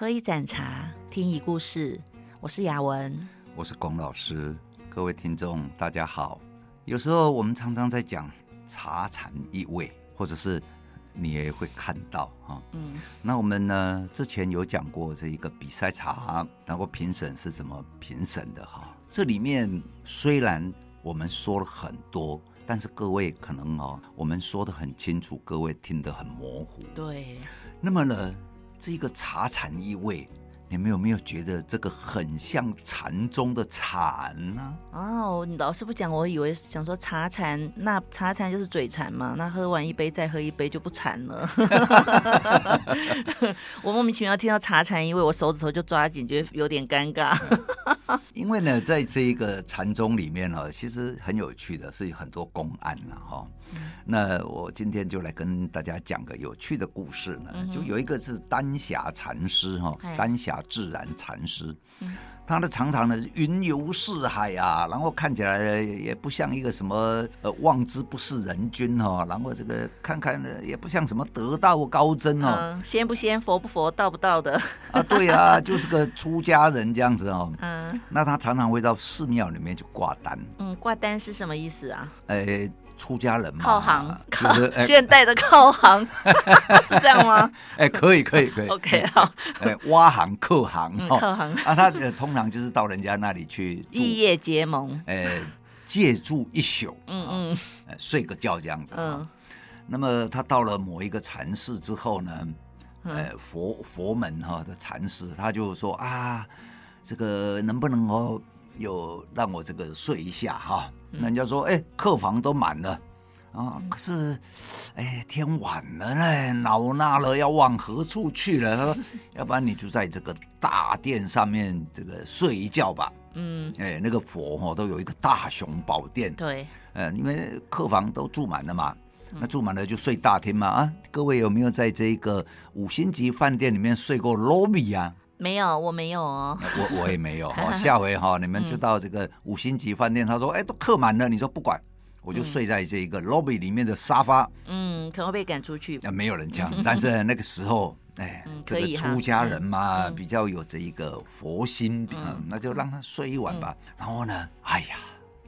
喝一盏茶，听一故事。我是雅文，我是龚老师。各位听众，大家好。有时候我们常常在讲茶禅一味，或者是你也会看到哈。嗯。那我们呢，之前有讲过这一个比赛茶，然后评审是怎么评审的哈。这里面虽然我们说了很多，但是各位可能哦，我们说的很清楚，各位听得很模糊。对。那么呢？这个茶禅意味，你们有没有觉得这个很像禅宗的禅呢？哦，你老师不讲，我以为想说茶禅，那茶禅就是嘴馋嘛，那喝完一杯再喝一杯就不馋了。我莫名其妙听到茶禅因为，我手指头就抓紧，觉得有点尴尬。因为呢，在这一个禅宗里面呢，其实很有趣的是很多公案了哈。那我今天就来跟大家讲个有趣的故事呢，就有一个是丹霞禅师哈，丹霞自然禅师，他的常常呢云游四海啊，然后看起来也不像一个什么呃望之不是人君哈，然后这个看看呢也不像什么得道高僧哦，仙不仙佛不佛道不道的啊，对啊，就是个出家人这样子哦。嗯，那他常常会到寺庙里面去挂单。嗯，挂单是什么意思啊？哎。出家人嘛，靠行，就是现代的靠行，是这样吗？哎，可以，可以，可以。OK，好。哎，挖行、客行，客行啊，他通常就是到人家那里去，异业结盟，哎，借住一宿，嗯嗯，睡个觉这样子。嗯。那么他到了某一个禅寺之后呢，哎，佛佛门哈的禅寺，他就说啊，这个能不能哦？有让我这个睡一下哈，人家说哎，客房都满了。啊，可是哎，天晚了嘞，老衲了要往何处去了？他说，要不然你就在这个大殿上面这个睡一觉吧。嗯，哎，那个佛哈都有一个大雄宝殿，对，呃，因为客房都住满了嘛，那住满了就睡大厅嘛啊。各位有没有在这个五星级饭店里面睡过？lobby 啊？没有，我没有哦。我我也没有哈。下回哈，你们就到这个五星级饭店，他说哎，都客满了，你说不管，我就睡在这个 lobby 里面的沙发。嗯，可能会被赶出去。啊，没有人这样，但是那个时候，哎，这个出家人嘛，比较有这一个佛心，嗯，那就让他睡一晚吧。然后呢，哎呀。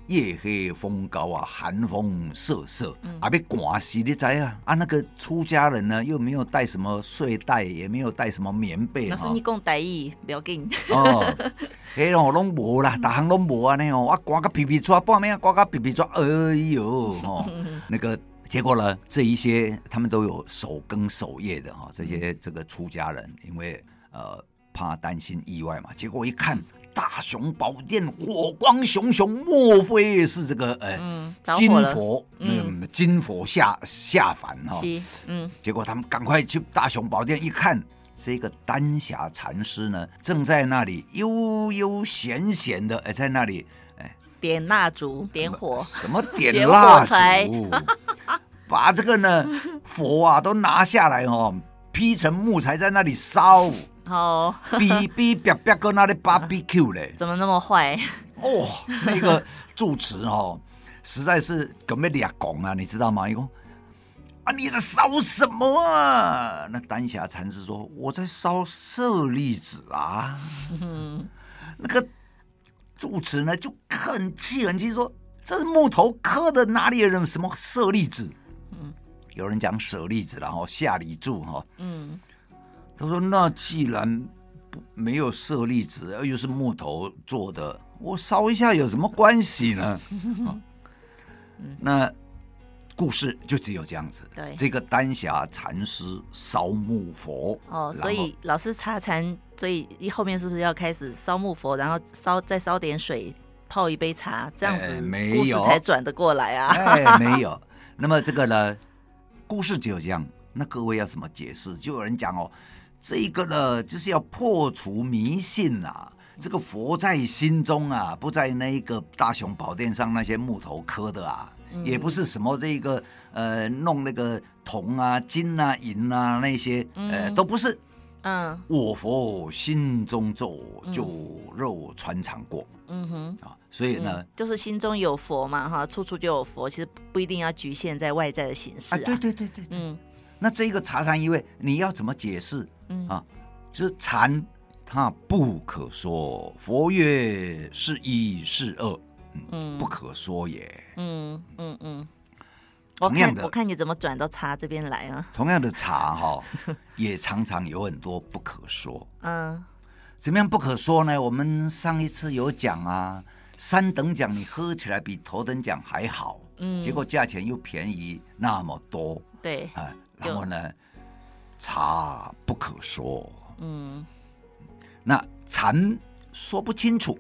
夜黑风高啊，寒风瑟瑟，啊，被刮死你知啊？啊，那个出家人呢，又没有带什么睡袋，也没有带什么棉被。老师，你讲台语，不要紧。哦，嘿喏，拢无啦，大行拢无啊，那哦，啊刮个皮皮抓，半暝啊，刮个皮皮抓，哎呦，哦，那个结果呢，这一些他们都有守更守夜的哈，这些这个出家人，因为呃怕担心意外嘛，结果一看。大雄宝殿火光熊熊，莫非是这个呃、嗯、金佛？嗯，金佛下下凡哈。嗯，结果他们赶快去大雄宝殿一看，这个丹霞禅师呢，正在那里悠悠闲闲的哎，在那里哎点蜡烛点火，什么点蜡烛？把这个呢佛啊都拿下来哦，劈成木材在那里烧。哦，比比别别个那里 barbecue 嘞？怎么那么坏？哦，那个住持哦，实在是根本俩拱啊，你知道吗？一共啊，你在烧什么啊？那丹霞禅师说：“我在烧舍利子啊。”那个住持呢就很气很气，说：“这是木头刻的，哪里有什么舍利子？”嗯，有人讲舍利子，然后下礼柱哈。嗯。他说：“那既然不没有舍利子，又是木头做的，我烧一下有什么关系呢？” 那故事就只有这样子。对，这个丹霞禅师烧木佛。哦，所以老师茶禅，所以后面是不是要开始烧木佛，然后烧再烧点水，泡一杯茶，这样子没有才转得过来啊？哎，没有。那么这个呢，故事只有这样。那各位要怎么解释？就有人讲哦。这一个呢，就是要破除迷信啊！这个佛在心中啊，不在那一个大雄宝殿上那些木头刻的啊，嗯、也不是什么这个呃弄那个铜啊、金啊、银啊那些，呃，都不是。嗯，我佛心中咒，就肉穿肠过。嗯哼啊，所以呢、嗯，就是心中有佛嘛，哈，处处就有佛，其实不一定要局限在外在的形式啊。对对对对，嗯。那这个茶禅一味，你要怎么解释？嗯啊，就是禅，它不可说。佛曰：是一是二，嗯，不可说也。嗯嗯嗯。同样的，我看你怎么转到茶这边来啊？同样的茶哈，也常常有很多不可说。嗯，怎么样不可说呢？我们上一次有讲啊，三等奖你喝起来比头等奖还好，嗯，结果价钱又便宜那么多。对，啊，然后呢，茶不可说。嗯，那禅说不清楚，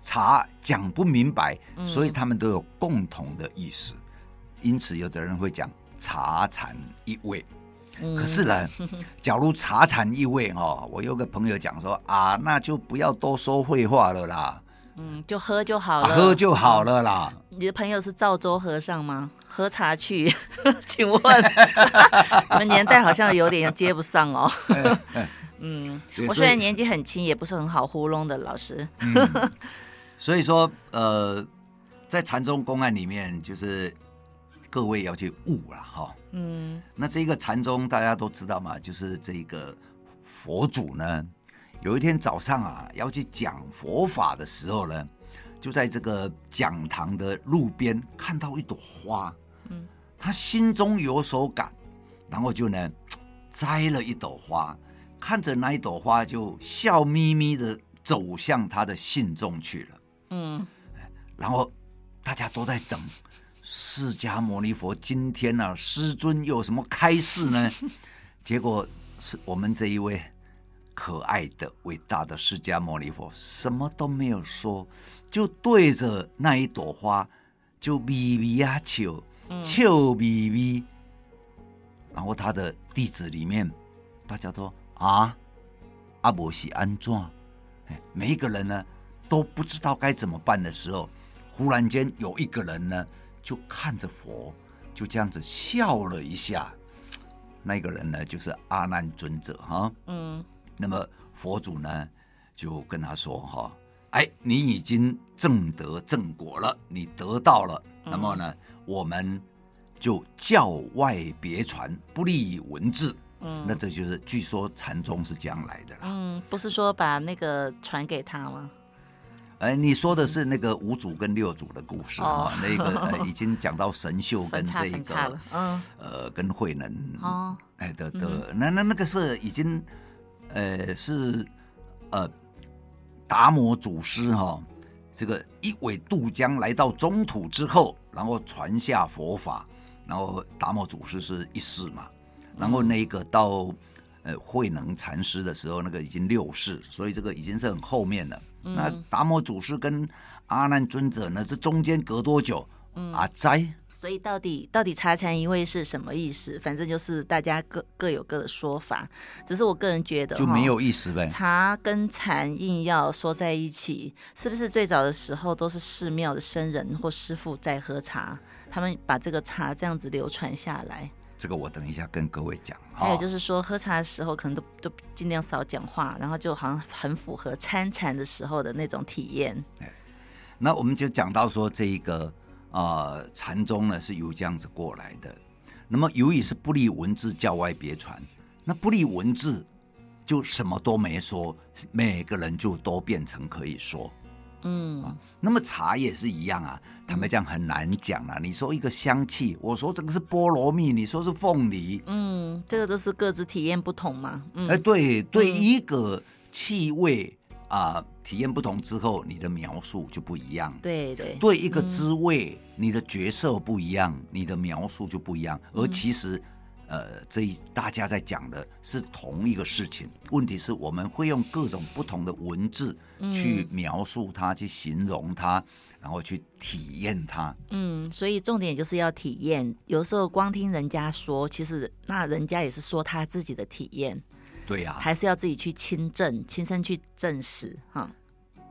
茶讲不明白，所以他们都有共同的意思。因此，有的人会讲茶禅一味。嗯、可是呢，假如茶禅一味哦，我有个朋友讲说啊，那就不要多说废话了啦。嗯，就喝就好了，啊、喝就好了啦。你的朋友是赵州和尚吗？喝茶去？请问，你们年代好像有点接不上哦。嗯，我虽然年纪很轻，也不是很好糊弄的老师。嗯、所以说，呃，在禅宗公案里面，就是。各位要去悟了哈，嗯，那这个禅宗大家都知道嘛，就是这个佛祖呢，有一天早上啊，要去讲佛法的时候呢，就在这个讲堂的路边看到一朵花，嗯，他心中有所感，然后就呢 摘了一朵花，看着那一朵花就笑眯眯的走向他的信众去了，嗯，然后大家都在等。释迦牟尼佛今天呢、啊，师尊有什么开示呢？结果是我们这一位可爱的、伟大的释迦牟尼佛什么都没有说，就对着那一朵花就咪咪呀笑，笑咪咪。然后他的弟子里面，大家都啊，阿伯是安怎？每一个人呢都不知道该怎么办的时候，忽然间有一个人呢。就看着佛，就这样子笑了一下。那个人呢，就是阿难尊者哈。嗯。那么佛祖呢，就跟他说哈：“哎，你已经正得正果了，你得到了。嗯、那么呢，我们就教外别传，不立文字。嗯。那这就是据说禅宗是这样来的啦。嗯，不是说把那个传给他吗？”哎，你说的是那个五祖跟六祖的故事啊、哦哦？那个、呃、已经讲到神秀跟这个，嗯，呃，跟慧能，哦，哎的的，那那那个是已经，呃，是呃，达摩祖师哈、哦，这个一苇渡江来到中土之后，然后传下佛法，然后达摩祖师是一世嘛，然后那个到呃慧能禅师的时候，那个已经六世，所以这个已经是很后面了。那达摩祖师跟阿难尊者呢？这中间隔多久？嗯、阿斋。所以到底到底茶禅一味是什么意思？反正就是大家各各有各的说法。只是我个人觉得就没有意思呗。茶跟禅硬要说在一起，是不是最早的时候都是寺庙的僧人或师傅在喝茶？他们把这个茶这样子流传下来。这个我等一下跟各位讲。还有就是说，喝茶的时候可能都都尽量少讲话，然后就好像很符合参禅的时候的那种体验。那我们就讲到说，这一个呃禅宗呢是由这样子过来的。那么由于是不立文字，教外别传，那不立文字就什么都没说，每个人就都变成可以说。嗯、啊，那么茶也是一样啊，坦白讲很难讲啊。你说一个香气，我说这个是菠萝蜜，你说是凤梨，嗯，这个都是各自体验不同嘛。哎、嗯，对对，一个气味啊、呃，体验不同之后，你的描述就不一样。对对，对一个滋味，嗯、你的角色不一样，你的描述就不一样。而其实。呃，这一大家在讲的是同一个事情，问题是我们会用各种不同的文字去描述它，嗯、去形容它，然后去体验它。嗯，所以重点就是要体验。有时候光听人家说，其实那人家也是说他自己的体验。对呀、啊，还是要自己去亲证、亲身去证实哈。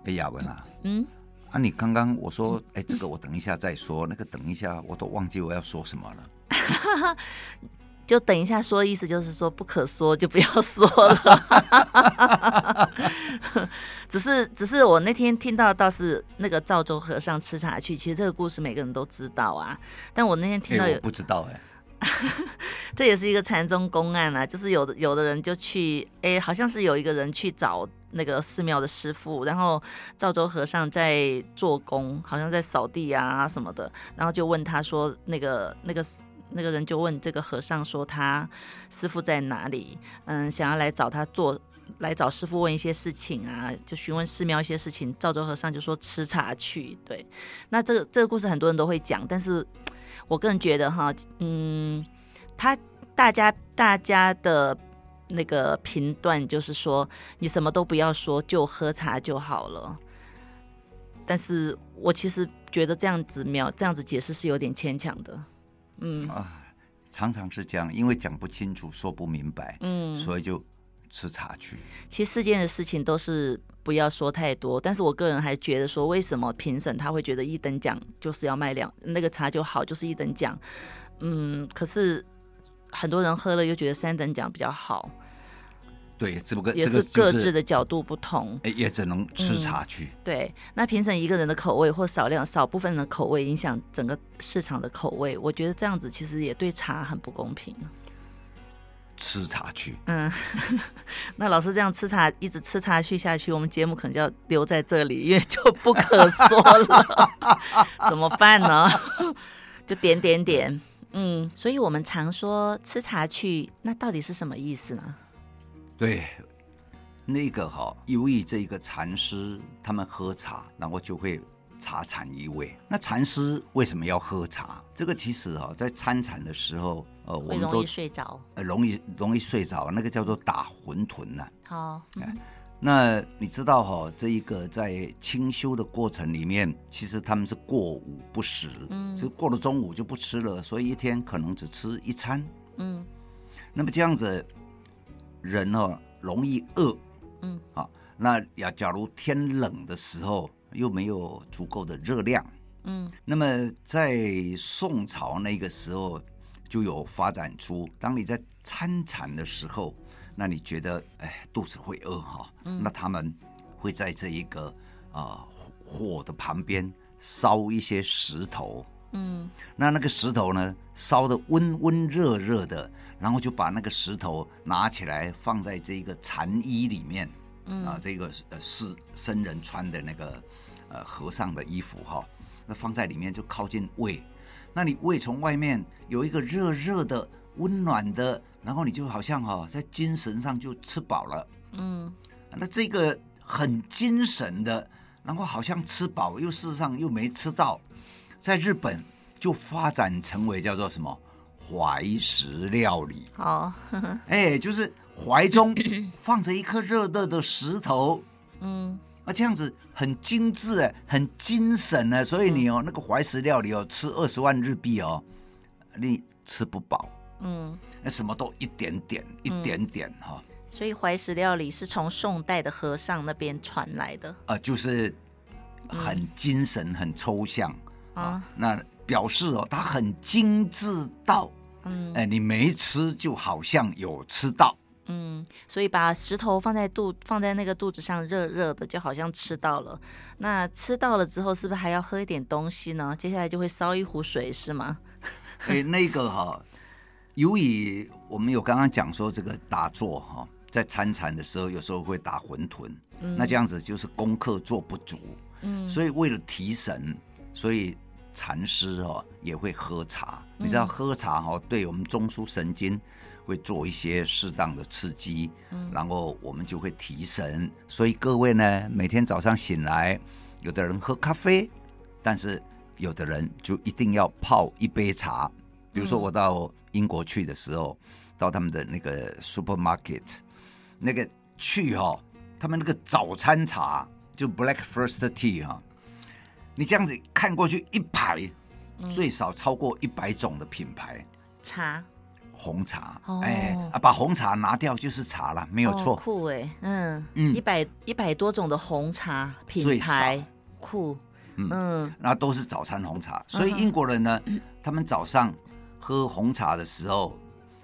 哎，雅文啊，嗯，啊，你刚刚我说，哎，这个我等一下再说，那个等一下我都忘记我要说什么了。就等一下说，意思就是说不可说就不要说了。只是，只是我那天听到倒是那个赵州和尚吃茶去，其实这个故事每个人都知道啊。但我那天听到有、欸、不知道哎、这也是一个禅宗公案啊，就是有的有的人就去，哎，好像是有一个人去找那个寺庙的师傅，然后赵州和尚在做工，好像在扫地啊什么的，然后就问他说，那个那个那个人就问这个和尚说，他师傅在哪里？嗯，想要来找他做。来找师傅问一些事情啊，就询问寺庙一些事情。赵州和尚就说吃茶去。对，那这个这个故事很多人都会讲，但是我个人觉得哈，嗯，他大家大家的那个评断就是说，你什么都不要说，就喝茶就好了。但是我其实觉得这样子描这样子解释是有点牵强的。嗯啊，常常是这样，因为讲不清楚，说不明白，嗯，所以就。吃茶去，其实世间的事情都是不要说太多。但是我个人还觉得说，为什么评审他会觉得一等奖就是要卖两那个茶就好，就是一等奖。嗯，可是很多人喝了又觉得三等奖比较好。对，只不过也是各自的角度不同，哎，也只能吃茶去。嗯、对，那评审一个人的口味或少量少部分人的口味影响整个市场的口味，我觉得这样子其实也对茶很不公平。吃茶去，嗯，那老师这样吃茶，一直吃茶去下去，我们节目可能就要留在这里，因为就不可说了，怎么办呢？就点点点，嗯，所以我们常说吃茶去，那到底是什么意思呢？对，那个哈，由于这个禅师他们喝茶，然后就会。茶禅一味，那禅师为什么要喝茶？这个其实哈，在参禅的时候，呃，我们都容易睡着，呃，容易容易睡着，那个叫做打浑沌呐。好，嗯，那你知道哈，这一个在清修的过程里面，其实他们是过午不食，嗯，就过了中午就不吃了，所以一天可能只吃一餐，嗯，那么这样子，人哦容易饿，嗯，啊，那呀假如天冷的时候。又没有足够的热量，嗯，那么在宋朝那个时候就有发展出，当你在参禅的时候，那你觉得哎肚子会饿哈，嗯，那他们会在这一个啊、呃、火的旁边烧一些石头，嗯，那那个石头呢烧的温温热热的，然后就把那个石头拿起来放在这个禅衣里面。嗯。啊，这个呃是僧人穿的那个呃和尚的衣服哈，那放在里面就靠近胃，那你胃从外面有一个热热的温暖的，然后你就好像哈在精神上就吃饱了，嗯，那这个很精神的，然后好像吃饱又事实上又没吃到，在日本就发展成为叫做什么怀石料理，好，哎，就是。怀中放着一颗热热的石头，嗯，那这样子很精致哎，很精神呢。所以你哦，那个怀石料理哦，吃二十万日币哦，你吃不饱，嗯，那什么都一点点，一点点哈。所以怀石料理是从宋代的和尚那边传来的，啊，就是很精神、很抽象啊。那表示哦，它很精致到，嗯，哎，你没吃就好像有吃到。嗯，所以把石头放在肚放在那个肚子上，热热的，就好像吃到了。那吃到了之后，是不是还要喝一点东西呢？接下来就会烧一壶水，是吗？哎，那个哈，由于我们有刚刚讲说这个打坐哈，在参禅的时候，有时候会打浑沌，嗯，那这样子就是功课做不足，嗯，所以为了提神，所以禅师哦也会喝茶。你知道喝茶哈，对我们中枢神经。会做一些适当的刺激，嗯，然后我们就会提神。所以各位呢，每天早上醒来，有的人喝咖啡，但是有的人就一定要泡一杯茶。比如说我到英国去的时候，到他们的那个 supermarket，那个去哈，他们那个早餐茶就 black first tea 哈，你这样子看过去一排，最少超过一百种的品牌茶。红茶，哎、哦、啊，把红茶拿掉就是茶了，没有错。哦、酷哎，嗯。嗯，一百一百多种的红茶品牌，酷，嗯，嗯，那都是早餐红茶。所以英国人呢，嗯、他们早上喝红茶的时候，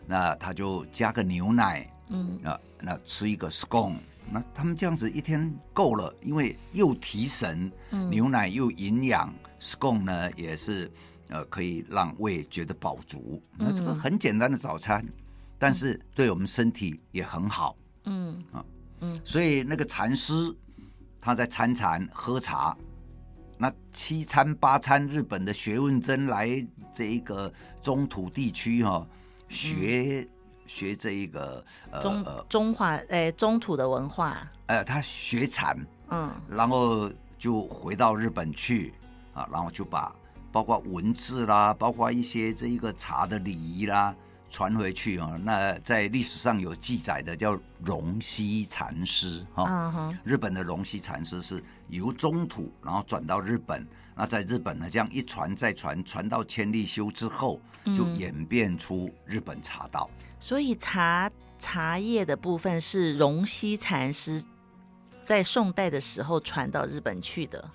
那他就加个牛奶，嗯，啊，那吃一个 scone，那他们这样子一天够了，因为又提神，嗯、牛奶又营养，scone 呢也是。呃，可以让胃觉得饱足。那这个很简单的早餐，嗯、但是对我们身体也很好。嗯啊嗯，所以那个禅师他在参禅喝茶，那七餐八餐日本的学问真来这一个中土地区哈、哦、学。嗯学这一个呃中中华诶、欸、中土的文化，呃，他学禅，嗯，然后就回到日本去啊，然后就把包括文字啦，包括一些这一个茶的礼仪啦传回去啊。那在历史上有记载的叫荣西禅师哈，日本的荣西禅师是由中土然后转到日本，那在日本呢这样一传再传，传到千利休之后，就演变出日本茶道。嗯所以茶茶叶的部分是荣西禅师在宋代的时候传到日本去的。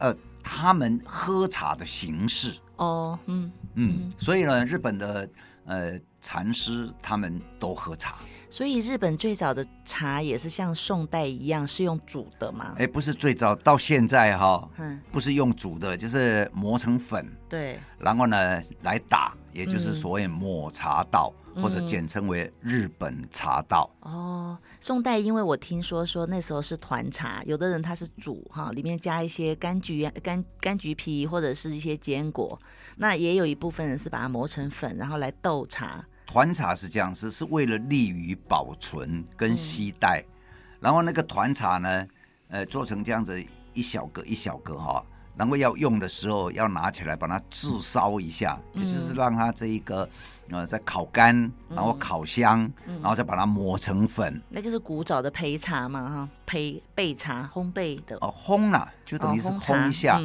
呃，他们喝茶的形式哦，嗯嗯，所以呢，日本的呃禅师他们都喝茶。所以日本最早的茶也是像宋代一样是用煮的吗？哎，不是最早，到现在哈、哦，嗯，不是用煮的，就是磨成粉，对，然后呢来打，也就是所谓抹茶道，嗯、或者简称为日本茶道。哦，宋代因为我听说说那时候是团茶，有的人他是煮哈，里面加一些柑橘、柑柑橘皮或者是一些坚果，那也有一部分人是把它磨成粉，然后来斗茶。团茶是这样，是是为了利于保存跟携带，嗯、然后那个团茶呢，呃，做成这样子一小个一小个哈，然后要用的时候要拿起来把它炙烧一下，嗯、也就是让它这一个呃再烤干，然后烤香，嗯、然后再把它磨成粉。那就是古早的焙茶嘛哈，焙焙茶烘焙的。哦，烘了就等于是烘一下，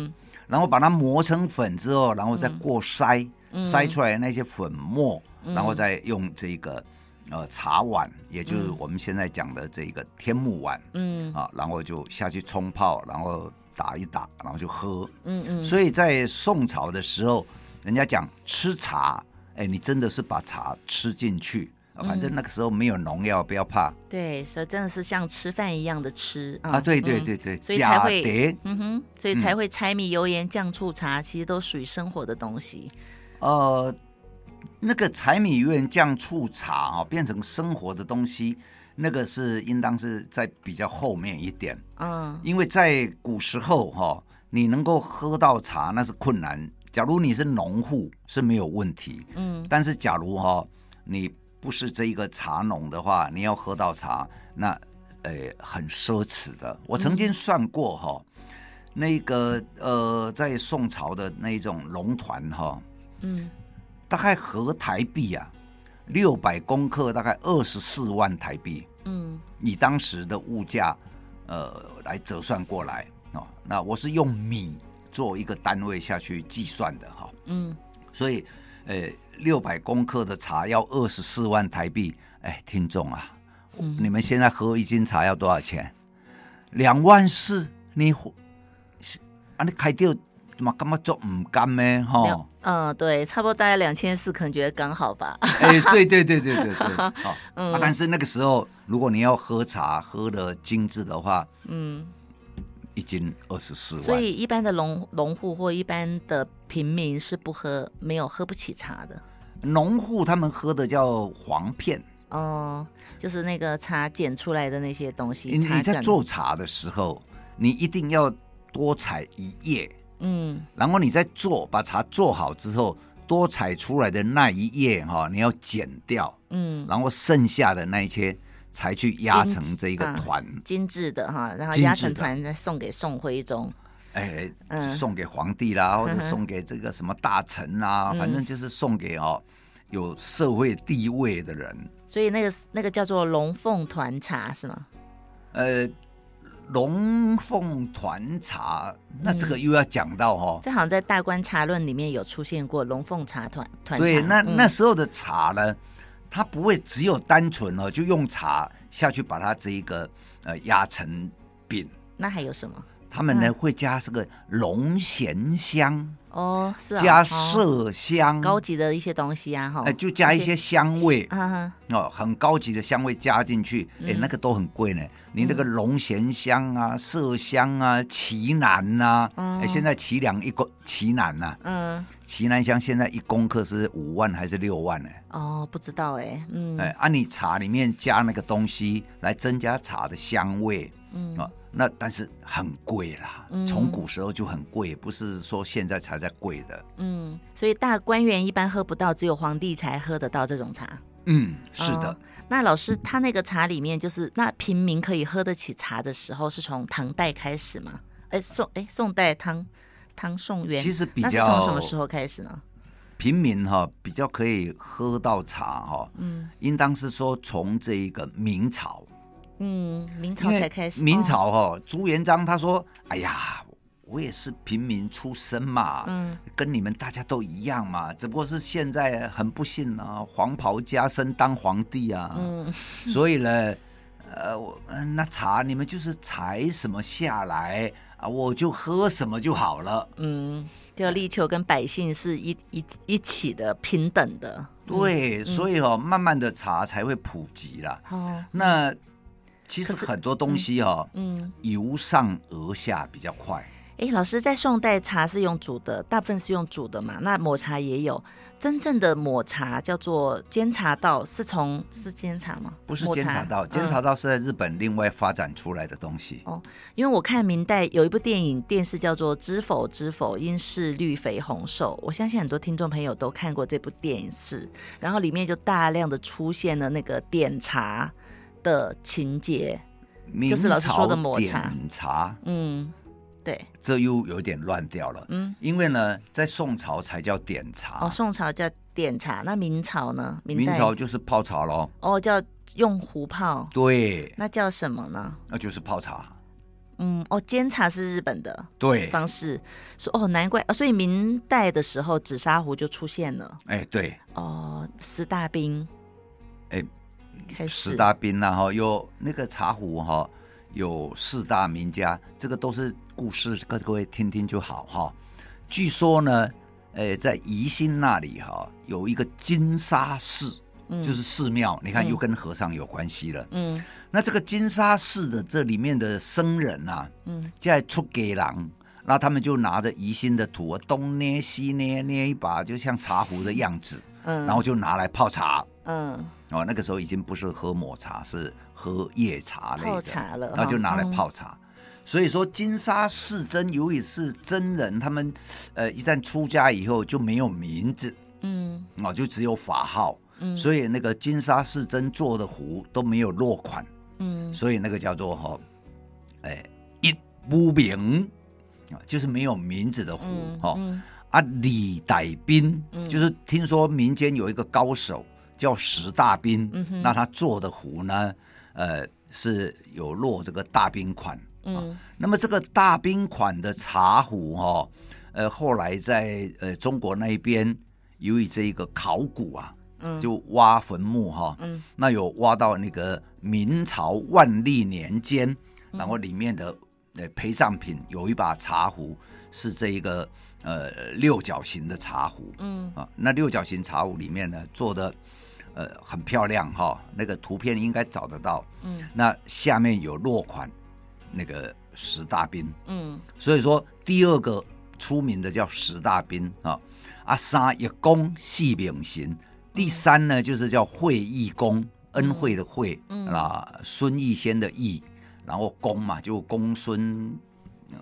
然后把它磨成粉之后，然后再过筛，嗯、筛出来的那些粉末。然后再用这个呃茶碗，也就是我们现在讲的这个天目碗，嗯啊，然后就下去冲泡，然后打一打，然后就喝，嗯嗯。所以在宋朝的时候，人家讲吃茶，哎，你真的是把茶吃进去，反正那个时候没有农药，不要怕。对，所以真的是像吃饭一样的吃啊！对对对对，所以才会，嗯哼，所以才会柴米油盐酱醋茶，其实都属于生活的东西。呃。那个柴米油盐酱醋茶啊，变成生活的东西，那个是应当是在比较后面一点。嗯，因为在古时候哈，你能够喝到茶那是困难。假如你是农户是没有问题。嗯，但是假如哈你不是这一个茶农的话，你要喝到茶，那呃很奢侈的。我曾经算过哈，那个呃在宋朝的那种龙团哈，嗯。大概合台币啊，六百公克大概二十四万台币。嗯，以当时的物价，呃，来折算过来哦。那我是用米做一个单位下去计算的哈。嗯，所以，呃，六百公克的茶要二十四万台币。哎，听众啊，你们现在喝一斤茶要多少钱？两万四？你，啊，你开掉。嘛，干嘛做唔甘呢？哈，嗯，对，差不多大概两千四，可能觉得刚好吧。哎，对对对对对对，好，嗯，但是那个时候，如果你要喝茶喝的精致的话，嗯，一斤二十四万。所以一般的农农户或一般的平民是不喝，没有喝不起茶的。农户他们喝的叫黄片，哦，就是那个茶剪出来的那些东西。你在做茶的时候，你一定要多采一叶。嗯，然后你再做，把茶做好之后，多采出来的那一叶哈，你要剪掉，嗯，然后剩下的那一些才去压成这一个团，精致的哈，然后压成团再送给宋徽宗，哎，送给皇帝啦，或者送给这个什么大臣啊，反正就是送给哦有社会地位的人。所以那个那个叫做龙凤团茶是吗？呃。龙凤团茶，那这个又要讲到哈、哦，这好像在《大观茶论》里面有出现过龙凤茶团团茶。对，那那时候的茶呢，它不会只有单纯哦，就用茶下去把它这一个呃压成饼。那还有什么？他们呢会加这个龙涎香哦，是加麝香，高级的一些东西啊，哈，哎，就加一些香味，哦，很高级的香味加进去，哎，那个都很贵呢。你那个龙涎香啊、麝香啊、奇楠呐，哎，现在奇楠一公奇楠呐，嗯，奇楠香现在一公克是五万还是六万呢？哦，不知道哎，嗯，哎，按你茶里面加那个东西来增加茶的香味，嗯啊。那但是很贵啦，从古时候就很贵，不是说现在才在贵的。嗯，所以大官员一般喝不到，只有皇帝才喝得到这种茶。嗯，是的。哦，那老师他那个茶里面，就是那平民可以喝得起茶的时候，是从唐代开始吗？哎，宋哎宋代唐唐宋元，其实比较从什么时候开始呢？平民哈比较可以喝到茶哈，嗯，应当是说从这一个明朝。嗯，明朝才开始。明朝哈、哦，朱元璋他说：“哎呀，我也是平民出身嘛，嗯，跟你们大家都一样嘛，只不过是现在很不幸啊，黄袍加身当皇帝啊，嗯，所以呢，呃，我那茶你们就是采什么下来啊，我就喝什么就好了，嗯，就力求跟百姓是一一一起的平等的，对，嗯、所以哦，慢慢的茶才会普及了，哦，那。其实很多东西哈、哦，嗯，由上而下比较快。哎，老师，在宋代茶是用煮的，大部分是用煮的嘛？那抹茶也有，真正的抹茶叫做煎茶道，是从是煎茶吗？不是煎茶道，煎茶道是在日本另外发展出来的东西。嗯、哦，因为我看明代有一部电影电视叫做《知否知否，应是绿肥红瘦》，我相信很多听众朋友都看过这部电视，然后里面就大量的出现了那个点茶。的情节，就是老师说的抹茶。茶，嗯，对，这又有点乱掉了。嗯，因为呢，在宋朝才叫点茶。哦，宋朝叫点茶，那明朝呢？明，明朝就是泡茶喽。哦，叫用壶泡。对，那叫什么呢？那就是泡茶。嗯，哦，煎茶是日本的对方式。说哦，难怪，哦，所以明代的时候紫砂壶就出现了。哎，对。哦，四大兵。哎。四大兵呐，哈，有那个茶壶哈，有四大名家，这个都是故事，各各位听听就好哈。据说呢，呃，在宜兴那里哈，有一个金沙寺，嗯、就是寺庙，你看又跟和尚有关系了。嗯，那这个金沙寺的这里面的僧人呐、啊，嗯，在出给狼，那他们就拿着宜兴的土，东捏西捏，捏一把，就像茶壶的样子，嗯，然后就拿来泡茶。嗯，哦，那个时候已经不是喝抹茶，是喝叶茶类的，泡茶了，然后就拿来泡茶。嗯、所以说，金沙寺僧由于是真人，他们呃一旦出家以后就没有名字，嗯，哦，就只有法号，嗯，所以那个金沙寺僧做的壶都没有落款，嗯，所以那个叫做哈、哦，哎，一无名啊，就是没有名字的壶，哈、嗯嗯。哦，啊，李代宾，嗯、就是听说民间有一个高手。叫石大冰，嗯、那他做的壶呢，呃，是有落这个大冰款，嗯、啊，那么这个大冰款的茶壶哈、哦，呃，后来在呃中国那一边，由于这一个考古啊，嗯，就挖坟墓哈、哦，嗯，那有挖到那个明朝万历年间，然后里面的呃陪葬品有一把茶壶，是这一个呃六角形的茶壶，嗯。啊，那六角形茶壶里面呢做的。呃，很漂亮哈、哦，那个图片应该找得到。嗯，那下面有落款，那个石大宾。嗯，所以说第二个出名的叫石大宾啊。啊，三一公细饼型，第三呢就是叫惠义公，恩惠的惠，嗯、啊，孙逸仙的逸，然后公嘛就公孙，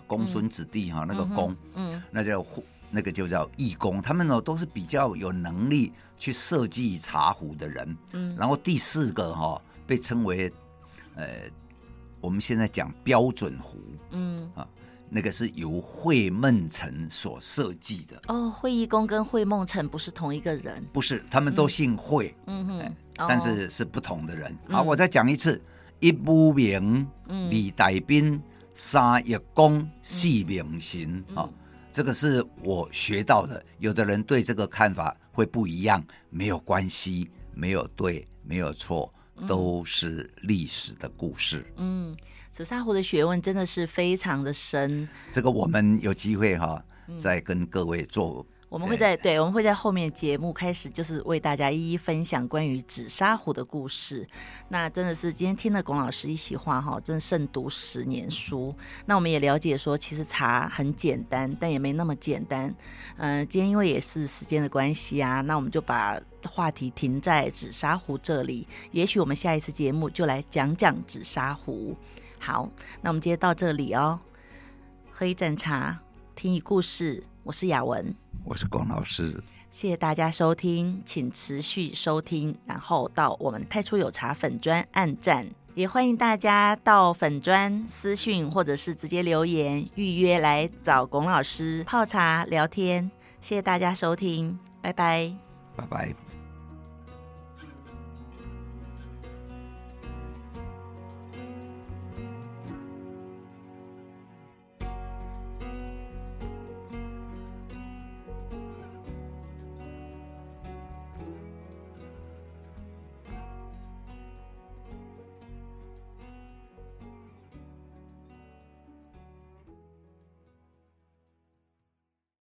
公孙子弟哈、嗯、那个公，嗯，嗯那叫那个就叫义工，他们呢都是比较有能力去设计茶壶的人。嗯，然后第四个哈、哦、被称为，呃，我们现在讲标准壶。嗯啊，那个是由惠孟辰所设计的。哦，惠义工跟惠孟辰不是同一个人？不是，他们都姓惠。嗯哼，哎哦、但是是不同的人。好，我再讲一次：一不名，二代宾，三一公，四明行。啊。嗯这个是我学到的，有的人对这个看法会不一样，没有关系，没有对，没有错，都是历史的故事。嗯，紫砂壶的学问真的是非常的深。这个我们有机会哈，再跟各位做。我们会在对，对，我们会在后面节目开始，就是为大家一一分享关于紫砂壶的故事。那真的是今天听了龚老师一席话哈，真的胜读十年书。那我们也了解说，其实茶很简单，但也没那么简单。嗯、呃，今天因为也是时间的关系啊，那我们就把话题停在紫砂壶这里。也许我们下一次节目就来讲讲紫砂壶。好，那我们今天到这里哦，喝一盏茶，听一故事。我是雅文，我是龚老师，谢谢大家收听，请持续收听，然后到我们太初有茶粉专按赞，也欢迎大家到粉专私讯或者是直接留言预约来找龚老师泡茶聊天，谢谢大家收听，拜拜，拜拜。